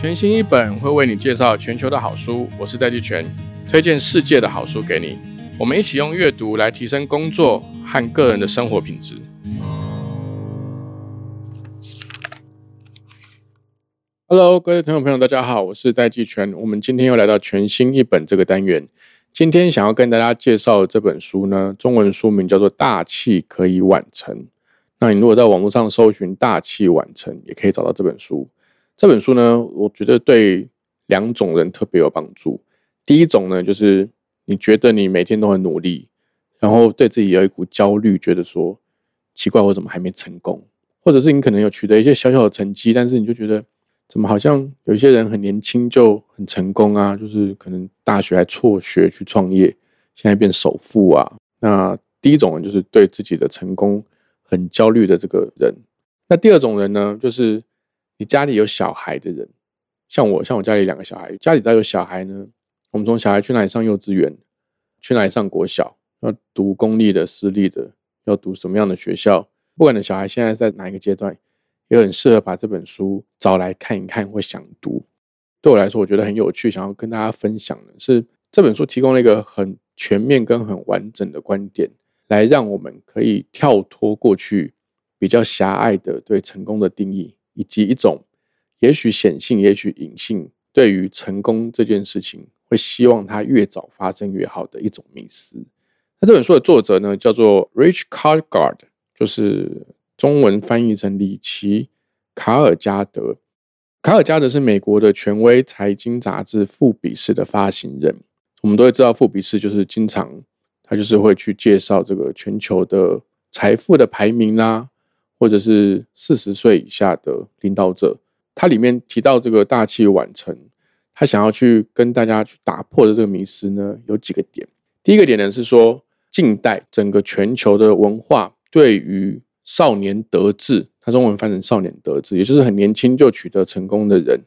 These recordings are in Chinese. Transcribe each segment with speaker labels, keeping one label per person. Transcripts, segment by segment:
Speaker 1: 全新一本会为你介绍全球的好书，我是戴季全，推荐世界的好书给你。我们一起用阅读来提升工作和个人的生活品质。Hello，各位听众朋友，大家好，我是戴季全。我们今天又来到全新一本这个单元。今天想要跟大家介绍的这本书呢，中文书名叫做《大器可以晚成》。那你如果在网络上搜寻“大器晚成”，也可以找到这本书。这本书呢，我觉得对两种人特别有帮助。第一种呢，就是你觉得你每天都很努力，然后对自己有一股焦虑，觉得说奇怪，我怎么还没成功？或者是你可能有取得一些小小的成绩，但是你就觉得。怎么好像有一些人很年轻就很成功啊？就是可能大学还辍学去创业，现在变首富啊。那第一种人就是对自己的成功很焦虑的这个人。那第二种人呢，就是你家里有小孩的人，像我，像我家里两个小孩，家里再有小孩呢，我们从小孩去哪里上幼稚园，去哪里上国小，要读公立的、私立的，要读什么样的学校，不管你小孩现在在哪一个阶段。也很适合把这本书找来看一看或想读。对我来说，我觉得很有趣，想要跟大家分享的是这本书提供了一个很全面跟很完整的观点，来让我们可以跳脱过去比较狭隘的对成功的定义，以及一种也许显性、也许隐性对于成功这件事情会希望它越早发生越好的一种迷思。那这本书的作者呢，叫做 Rich Cargard，就是。中文翻译成里奇·卡尔加德。卡尔加德是美国的权威财经杂志《富比士》的发行人。我们都会知道，《富比士》就是经常他就是会去介绍这个全球的财富的排名啦，或者是四十岁以下的领导者。它里面提到这个大器晚成，他想要去跟大家去打破的这个迷思呢，有几个点。第一个点呢是说，近代整个全球的文化对于少年得志，他中文翻成少年得志，也就是很年轻就取得成功的人，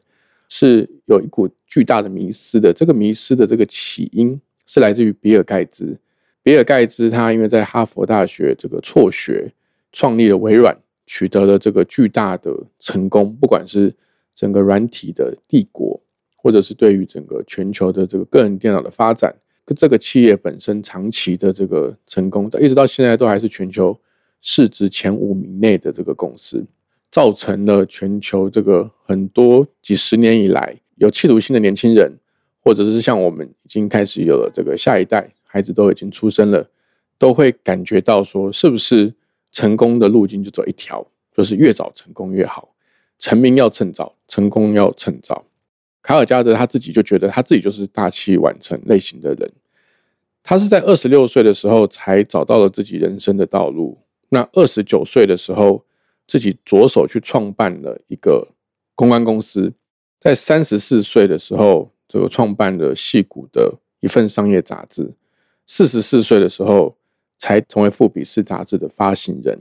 Speaker 1: 是有一股巨大的迷思的。这个迷思的这个起因是来自于比尔盖茨。比尔盖茨他因为在哈佛大学这个辍学，创立了微软，取得了这个巨大的成功。不管是整个软体的帝国，或者是对于整个全球的这个个人电脑的发展，跟这个企业本身长期的这个成功，一直到现在都还是全球。市值前五名内的这个公司，造成了全球这个很多几十年以来有企图心的年轻人，或者是像我们已经开始有了这个下一代孩子都已经出生了，都会感觉到说，是不是成功的路径就走一条，就是越早成功越好，成名要趁早，成功要趁早。卡尔加德他自己就觉得他自己就是大器晚成类型的人，他是在二十六岁的时候才找到了自己人生的道路。那二十九岁的时候，自己着手去创办了一个公关公司，在三十四岁的时候，这个创办了戏骨的一份商业杂志。四十四岁的时候，才成为富比士杂志的发行人。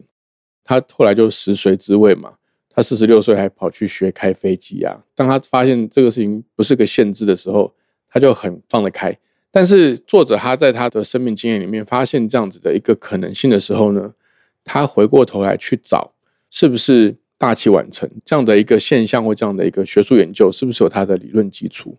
Speaker 1: 他后来就食髓知味嘛，他四十六岁还跑去学开飞机啊。当他发现这个事情不是个限制的时候，他就很放得开。但是作者他在他的生命经验里面发现这样子的一个可能性的时候呢？他回过头来去找，是不是大器晚成这样的一个现象，或这样的一个学术研究，是不是有他的理论基础？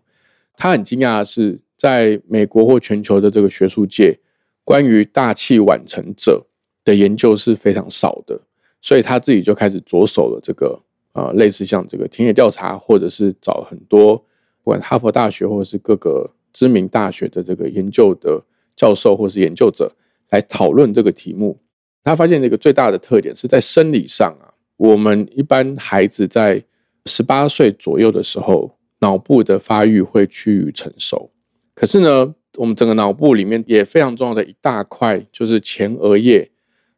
Speaker 1: 他很惊讶的是，在美国或全球的这个学术界，关于大器晚成者的研究是非常少的，所以他自己就开始着手了这个啊，类似像这个田野调查，或者是找很多不管哈佛大学或者是各个知名大学的这个研究的教授或是研究者来讨论这个题目。他发现这个最大的特点是在生理上啊，我们一般孩子在十八岁左右的时候，脑部的发育会趋于成熟。可是呢，我们整个脑部里面也非常重要的一大块，就是前额叶，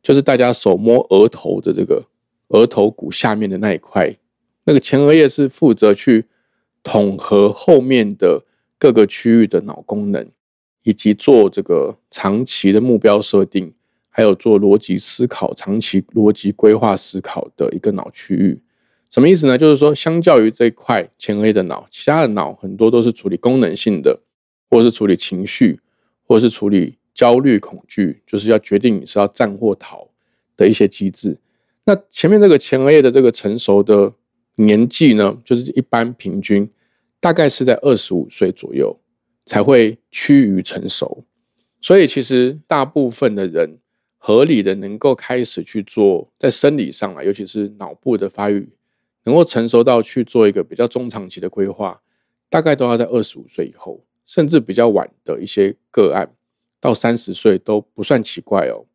Speaker 1: 就是大家手摸额头的这个额头骨下面的那一块，那个前额叶是负责去统合后面的各个区域的脑功能，以及做这个长期的目标设定。还有做逻辑思考、长期逻辑规划思考的一个脑区域，什么意思呢？就是说，相较于这块前额叶的脑，其他的脑很多都是处理功能性的，或是处理情绪，或是处理焦虑、恐惧，就是要决定你是要战或逃的一些机制。那前面这个前额叶的这个成熟的年纪呢，就是一般平均大概是在二十五岁左右才会趋于成熟。所以其实大部分的人合理的能够开始去做，在生理上啊，尤其是脑部的发育，能够成熟到去做一个比较中长期的规划，大概都要在二十五岁以后，甚至比较晚的一些个案，到三十岁都不算奇怪哦。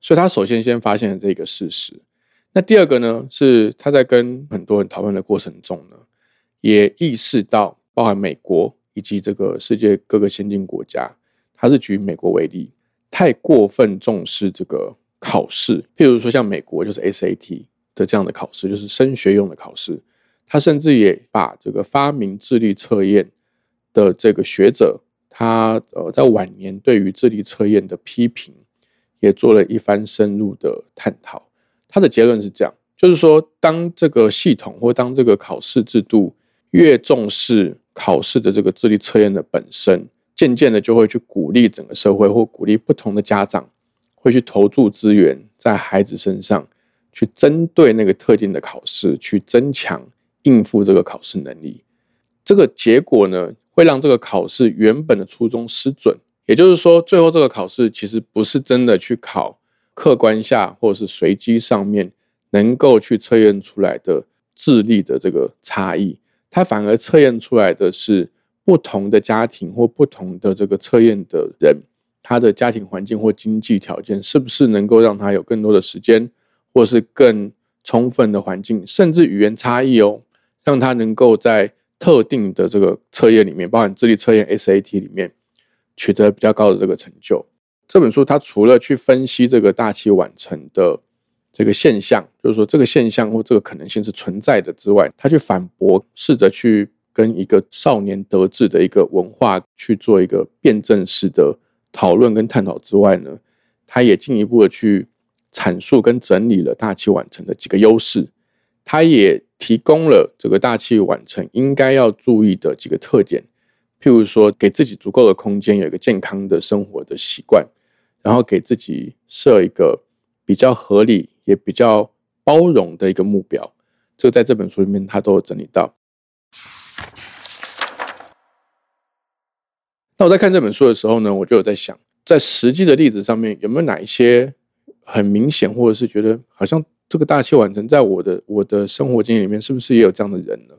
Speaker 1: 所以他首先先发现了这个事实。那第二个呢，是他在跟很多人讨论的过程中呢，也意识到，包含美国以及这个世界各个先进国家。他是举美国为例，太过分重视这个考试，譬如说像美国就是 SAT 的这样的考试，就是升学用的考试。他甚至也把这个发明智力测验的这个学者，他呃在晚年对于智力测验的批评，也做了一番深入的探讨。他的结论是这样，就是说，当这个系统或当这个考试制度越重视考试的这个智力测验的本身。渐渐的就会去鼓励整个社会，或鼓励不同的家长，会去投注资源在孩子身上，去针对那个特定的考试，去增强应付这个考试能力。这个结果呢，会让这个考试原本的初衷失准。也就是说，最后这个考试其实不是真的去考客观下或者是随机上面能够去测验出来的智力的这个差异，它反而测验出来的是。不同的家庭或不同的这个测验的人，他的家庭环境或经济条件是不是能够让他有更多的时间，或是更充分的环境，甚至语言差异哦，让他能够在特定的这个测验里面，包含智力测验 SAT 里面取得比较高的这个成就。这本书它除了去分析这个大器晚成的这个现象，就是说这个现象或这个可能性是存在的之外，他去反驳，试着去。跟一个少年得志的一个文化去做一个辩证式的讨论跟探讨之外呢，他也进一步的去阐述跟整理了大器晚成的几个优势，他也提供了这个大器晚成应该要注意的几个特点，譬如说给自己足够的空间，有一个健康的生活的习惯，然后给自己设一个比较合理也比较包容的一个目标，这个在这本书里面他都有整理到。那我在看这本书的时候呢，我就有在想，在实际的例子上面有没有哪一些很明显，或者是觉得好像这个大器晚成，在我的我的生活经验里面，是不是也有这样的人呢？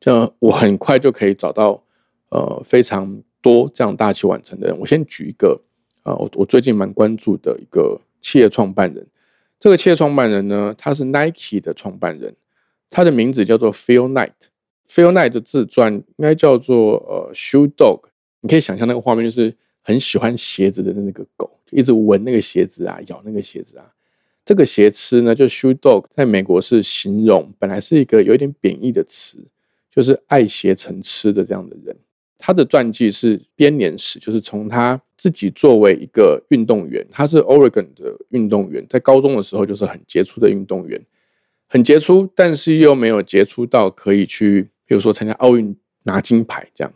Speaker 1: 像我很快就可以找到呃非常多这样大器晚成的人。我先举一个啊，我我最近蛮关注的一个企业创办人。这个企业创办人呢，他是 Nike 的创办人，他的名字叫做 Phil Knight。Phil Knight 的自传应该叫做呃 Shoe Dog。你可以想象那个画面，就是很喜欢鞋子的那个狗，一直闻那个鞋子啊，咬那个鞋子啊。这个鞋痴呢，就 shoe dog，在美国是形容本来是一个有点贬义的词，就是爱邪成痴的这样的人。他的传记是编年史，就是从他自己作为一个运动员，他是 Oregon 的运动员，在高中的时候就是很杰出的运动员，很杰出，但是又没有杰出到可以去，比如说参加奥运拿金牌这样，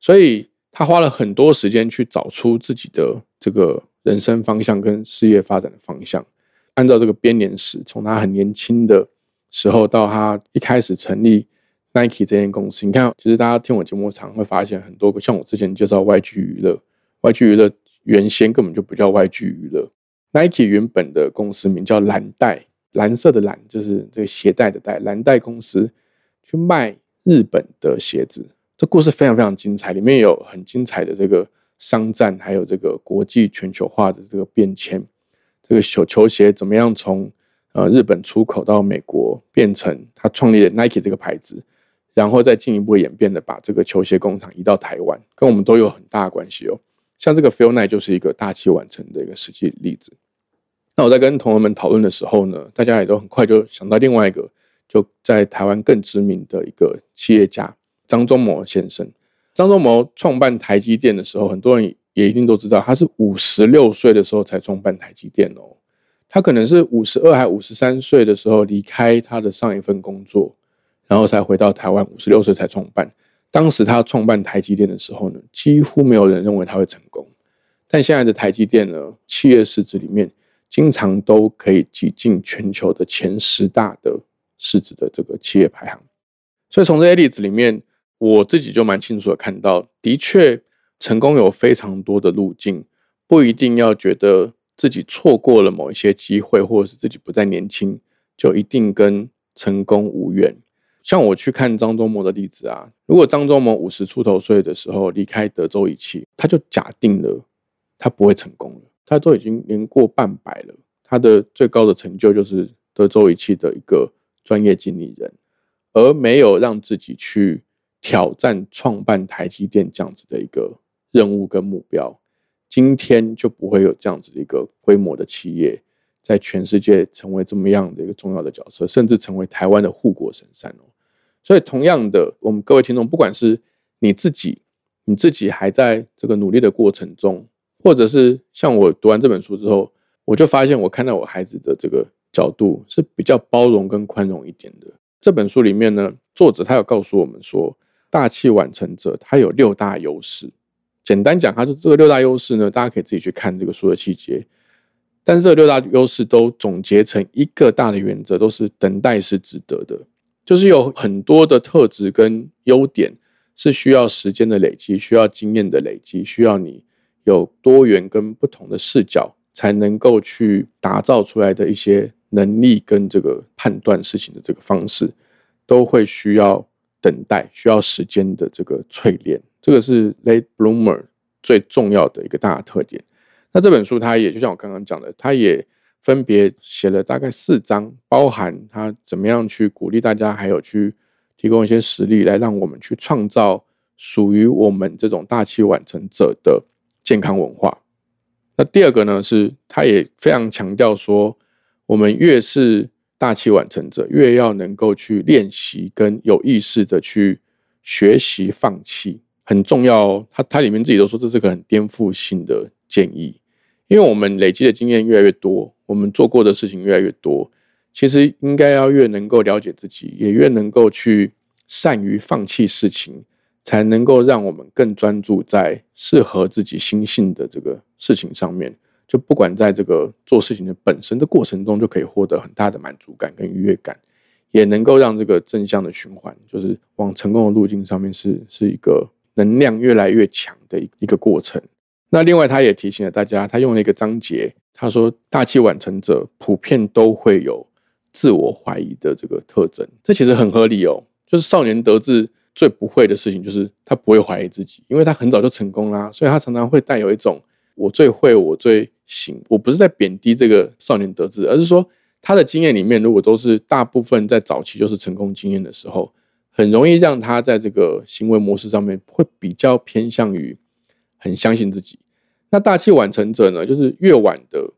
Speaker 1: 所以。他花了很多时间去找出自己的这个人生方向跟事业发展的方向。按照这个编年史，从他很年轻的时候到他一开始成立 Nike 这间公司，你看，其实大家听我节目常会发现很多个，像我之前介绍 YG 娱乐，YG 娱乐原先根本就不叫 YG 娱乐，Nike 原本的公司名叫蓝带，蓝色的蓝就是这个鞋带的带，蓝带公司去卖日本的鞋子。这故事非常非常精彩，里面有很精彩的这个商战，还有这个国际全球化的这个变迁。这个球球鞋怎么样从呃日本出口到美国，变成他创立的 Nike 这个牌子，然后再进一步演变的把这个球鞋工厂移到台湾，跟我们都有很大的关系哦。像这个 Phil Knight 就是一个大器晚成的一个实际例子。那我在跟同学们讨论的时候呢，大家也都很快就想到另外一个，就在台湾更知名的一个企业家。张忠谋先生，张忠谋创办台积电的时候，很多人也一定都知道，他是五十六岁的时候才创办台积电哦。他可能是五十二还五十三岁的时候离开他的上一份工作，然后才回到台湾，五十六岁才创办。当时他创办台积电的时候呢，几乎没有人认为他会成功。但现在的台积电呢，企业市值里面经常都可以挤进全球的前十大的市值的这个企业排行。所以从这些例子里面，我自己就蛮清楚的看到，的确成功有非常多的路径，不一定要觉得自己错过了某一些机会，或者是自己不再年轻，就一定跟成功无缘。像我去看张忠谋的例子啊，如果张忠谋五十出头岁的时候离开德州仪器，他就假定了他不会成功了。他都已经年过半百了，他的最高的成就就是德州仪器的一个专业经理人，而没有让自己去挑战创办台积电这样子的一个任务跟目标，今天就不会有这样子的一个规模的企业。在全世界成为这么样的一个重要的角色，甚至成为台湾的护国神山哦。所以，同样的，我们各位听众，不管是你自己，你自己还在这个努力的过程中，或者是像我读完这本书之后，我就发现我看到我孩子的这个角度是比较包容跟宽容一点的。这本书里面呢，作者他有告诉我们说，大器晚成者他有六大优势。简单讲，他说这个六大优势呢，大家可以自己去看这个书的细节。但是这六大优势都总结成一个大的原则，都是等待是值得的，就是有很多的特质跟优点是需要时间的累积，需要经验的累积，需要你有多元跟不同的视角才能够去打造出来的一些能力跟这个判断事情的这个方式，都会需要等待，需要时间的这个淬炼。这个是 Late Bloomer 最重要的一个大特点。那这本书，它也就像我刚刚讲的，它也分别写了大概四章，包含它怎么样去鼓励大家，还有去提供一些实例，来让我们去创造属于我们这种大器晚成者的健康文化。那第二个呢，是它也非常强调说，我们越是大器晚成者，越要能够去练习跟有意识的去学习放弃，很重要。哦他他里面自己都说，这是个很颠覆性的建议。因为我们累积的经验越来越多，我们做过的事情越来越多，其实应该要越能够了解自己，也越能够去善于放弃事情，才能够让我们更专注在适合自己心性的这个事情上面。就不管在这个做事情的本身的过程中，就可以获得很大的满足感跟愉悦感，也能够让这个正向的循环，就是往成功的路径上面是是一个能量越来越强的一一个过程。那另外，他也提醒了大家，他用了一个章节，他说大器晚成者普遍都会有自我怀疑的这个特征，这其实很合理哦。就是少年得志最不会的事情，就是他不会怀疑自己，因为他很早就成功啦，所以他常常会带有一种我最会，我最行。我不是在贬低这个少年得志，而是说他的经验里面，如果都是大部分在早期就是成功经验的时候，很容易让他在这个行为模式上面会比较偏向于。很相信自己，那大器晚成者呢？就是越晚的，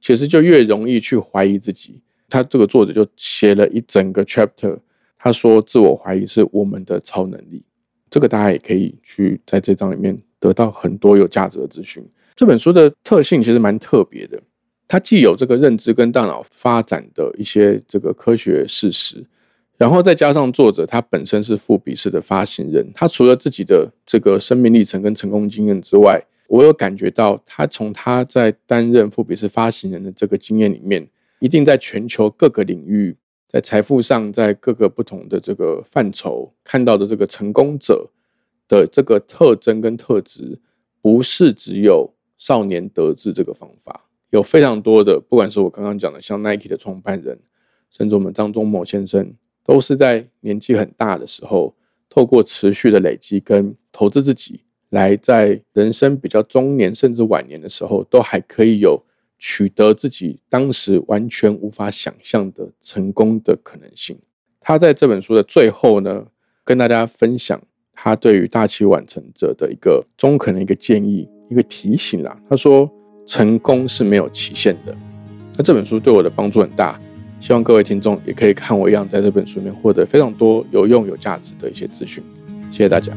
Speaker 1: 其实就越容易去怀疑自己。他这个作者就写了一整个 chapter，他说自我怀疑是我们的超能力。这个大家也可以去在这章里面得到很多有价值的资讯。这本书的特性其实蛮特别的，它既有这个认知跟大脑发展的一些这个科学事实。然后再加上作者他本身是富比士的发行人，他除了自己的这个生命历程跟成功经验之外，我有感觉到他从他在担任富比士发行人的这个经验里面，一定在全球各个领域，在财富上，在各个不同的这个范畴看到的这个成功者的这个特征跟特质，不是只有少年得志这个方法，有非常多的，不管是我刚刚讲的像 Nike 的创办人，甚至我们张忠谋先生。都是在年纪很大的时候，透过持续的累积跟投资自己，来在人生比较中年甚至晚年的时候，都还可以有取得自己当时完全无法想象的成功的可能性。他在这本书的最后呢，跟大家分享他对于大器晚成者的一个中肯的一个建议、一个提醒啦。他说：“成功是没有期限的。”那这本书对我的帮助很大。希望各位听众也可以看我一样，在这本书里面获得非常多有用、有价值的一些资讯。谢谢大家。